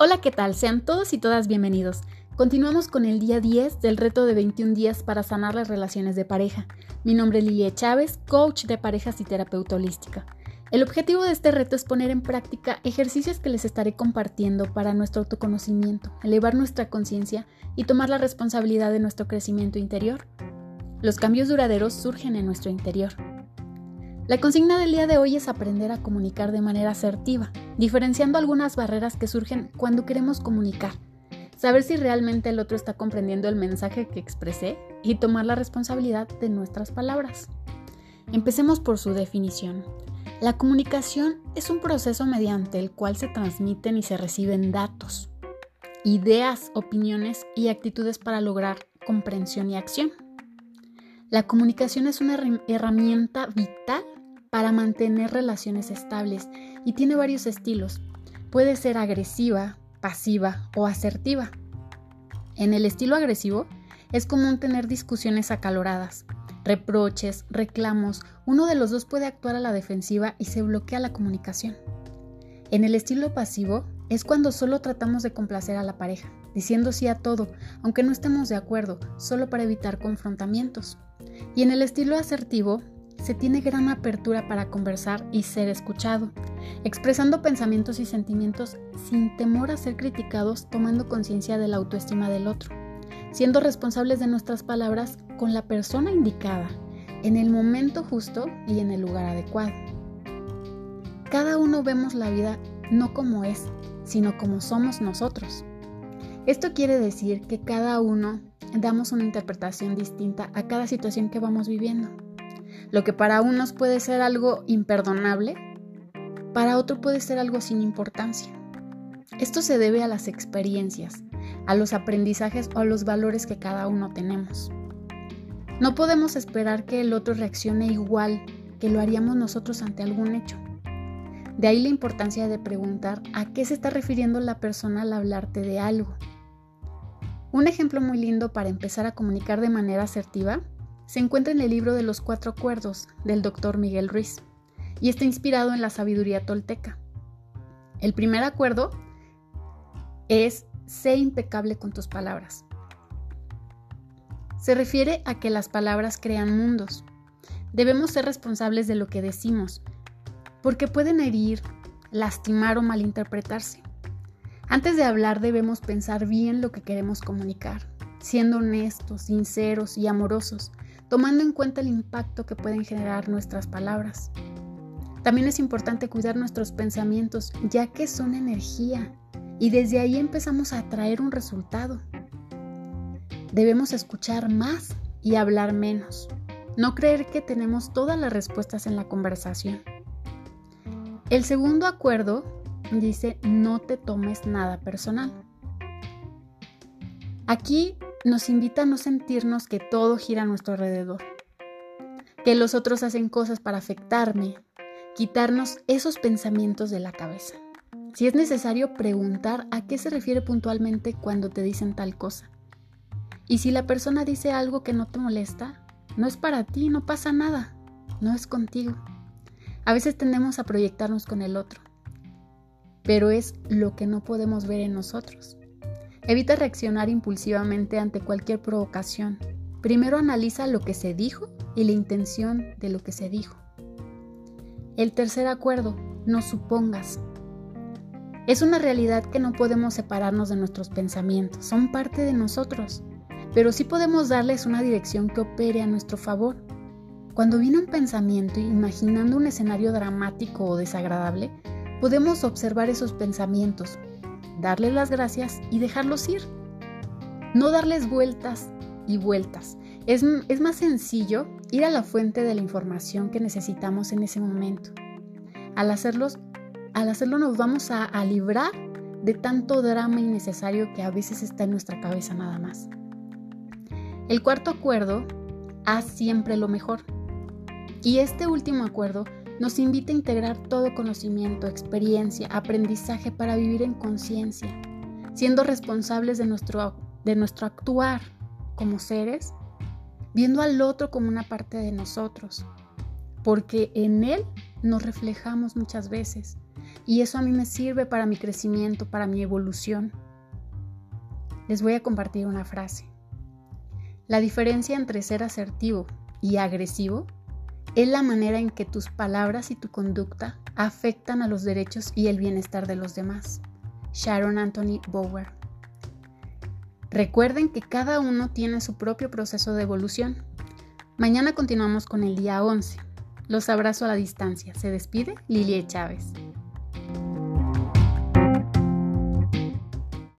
Hola, ¿qué tal? Sean todos y todas bienvenidos. Continuamos con el día 10 del reto de 21 días para sanar las relaciones de pareja. Mi nombre es Lilia Chávez, coach de parejas y terapeuta holística. El objetivo de este reto es poner en práctica ejercicios que les estaré compartiendo para nuestro autoconocimiento, elevar nuestra conciencia y tomar la responsabilidad de nuestro crecimiento interior. Los cambios duraderos surgen en nuestro interior. La consigna del día de hoy es aprender a comunicar de manera asertiva, diferenciando algunas barreras que surgen cuando queremos comunicar, saber si realmente el otro está comprendiendo el mensaje que expresé y tomar la responsabilidad de nuestras palabras. Empecemos por su definición. La comunicación es un proceso mediante el cual se transmiten y se reciben datos, ideas, opiniones y actitudes para lograr comprensión y acción. La comunicación es una herramienta vital para mantener relaciones estables y tiene varios estilos. Puede ser agresiva, pasiva o asertiva. En el estilo agresivo es común tener discusiones acaloradas, reproches, reclamos, uno de los dos puede actuar a la defensiva y se bloquea la comunicación. En el estilo pasivo es cuando solo tratamos de complacer a la pareja, diciendo sí a todo, aunque no estemos de acuerdo, solo para evitar confrontamientos. Y en el estilo asertivo se tiene gran apertura para conversar y ser escuchado, expresando pensamientos y sentimientos sin temor a ser criticados, tomando conciencia de la autoestima del otro, siendo responsables de nuestras palabras con la persona indicada, en el momento justo y en el lugar adecuado. Cada uno vemos la vida no como es, sino como somos nosotros. Esto quiere decir que cada uno damos una interpretación distinta a cada situación que vamos viviendo. Lo que para unos puede ser algo imperdonable, para otro puede ser algo sin importancia. Esto se debe a las experiencias, a los aprendizajes o a los valores que cada uno tenemos. No podemos esperar que el otro reaccione igual que lo haríamos nosotros ante algún hecho. De ahí la importancia de preguntar a qué se está refiriendo la persona al hablarte de algo. Un ejemplo muy lindo para empezar a comunicar de manera asertiva se encuentra en el libro de los cuatro acuerdos del doctor Miguel Ruiz y está inspirado en la sabiduría tolteca. El primer acuerdo es sé impecable con tus palabras. Se refiere a que las palabras crean mundos. Debemos ser responsables de lo que decimos, porque pueden herir, lastimar o malinterpretarse. Antes de hablar debemos pensar bien lo que queremos comunicar, siendo honestos, sinceros y amorosos, tomando en cuenta el impacto que pueden generar nuestras palabras. También es importante cuidar nuestros pensamientos, ya que son energía, y desde ahí empezamos a atraer un resultado. Debemos escuchar más y hablar menos, no creer que tenemos todas las respuestas en la conversación. El segundo acuerdo dice no te tomes nada personal. Aquí nos invita a no sentirnos que todo gira a nuestro alrededor, que los otros hacen cosas para afectarme, quitarnos esos pensamientos de la cabeza. Si es necesario preguntar a qué se refiere puntualmente cuando te dicen tal cosa. Y si la persona dice algo que no te molesta, no es para ti, no pasa nada, no es contigo. A veces tendemos a proyectarnos con el otro, pero es lo que no podemos ver en nosotros. Evita reaccionar impulsivamente ante cualquier provocación. Primero analiza lo que se dijo y la intención de lo que se dijo. El tercer acuerdo, no supongas. Es una realidad que no podemos separarnos de nuestros pensamientos, son parte de nosotros, pero sí podemos darles una dirección que opere a nuestro favor. Cuando viene un pensamiento imaginando un escenario dramático o desagradable, podemos observar esos pensamientos, darles las gracias y dejarlos ir. No darles vueltas y vueltas. Es, es, más sencillo ir a la fuente de la información que necesitamos en ese momento. Al, hacerlos, al hacerlo nos vamos a, a librar de tanto drama innecesario que a veces está en nuestra cabeza nada más. El cuarto acuerdo, haz siempre lo mejor. Y este último acuerdo nos invita a integrar todo conocimiento, experiencia, aprendizaje para vivir en conciencia, siendo responsables de nuestro, de nuestro actuar como seres, viendo al otro como una parte de nosotros, porque en él nos reflejamos muchas veces y eso a mí me sirve para mi crecimiento, para mi evolución. Les voy a compartir una frase. La diferencia entre ser asertivo y agresivo es la manera en que tus palabras y tu conducta afectan a los derechos y el bienestar de los demás. Sharon Anthony Bower. Recuerden que cada uno tiene su propio proceso de evolución. Mañana continuamos con el día 11. Los abrazo a la distancia. Se despide Lilie Chávez.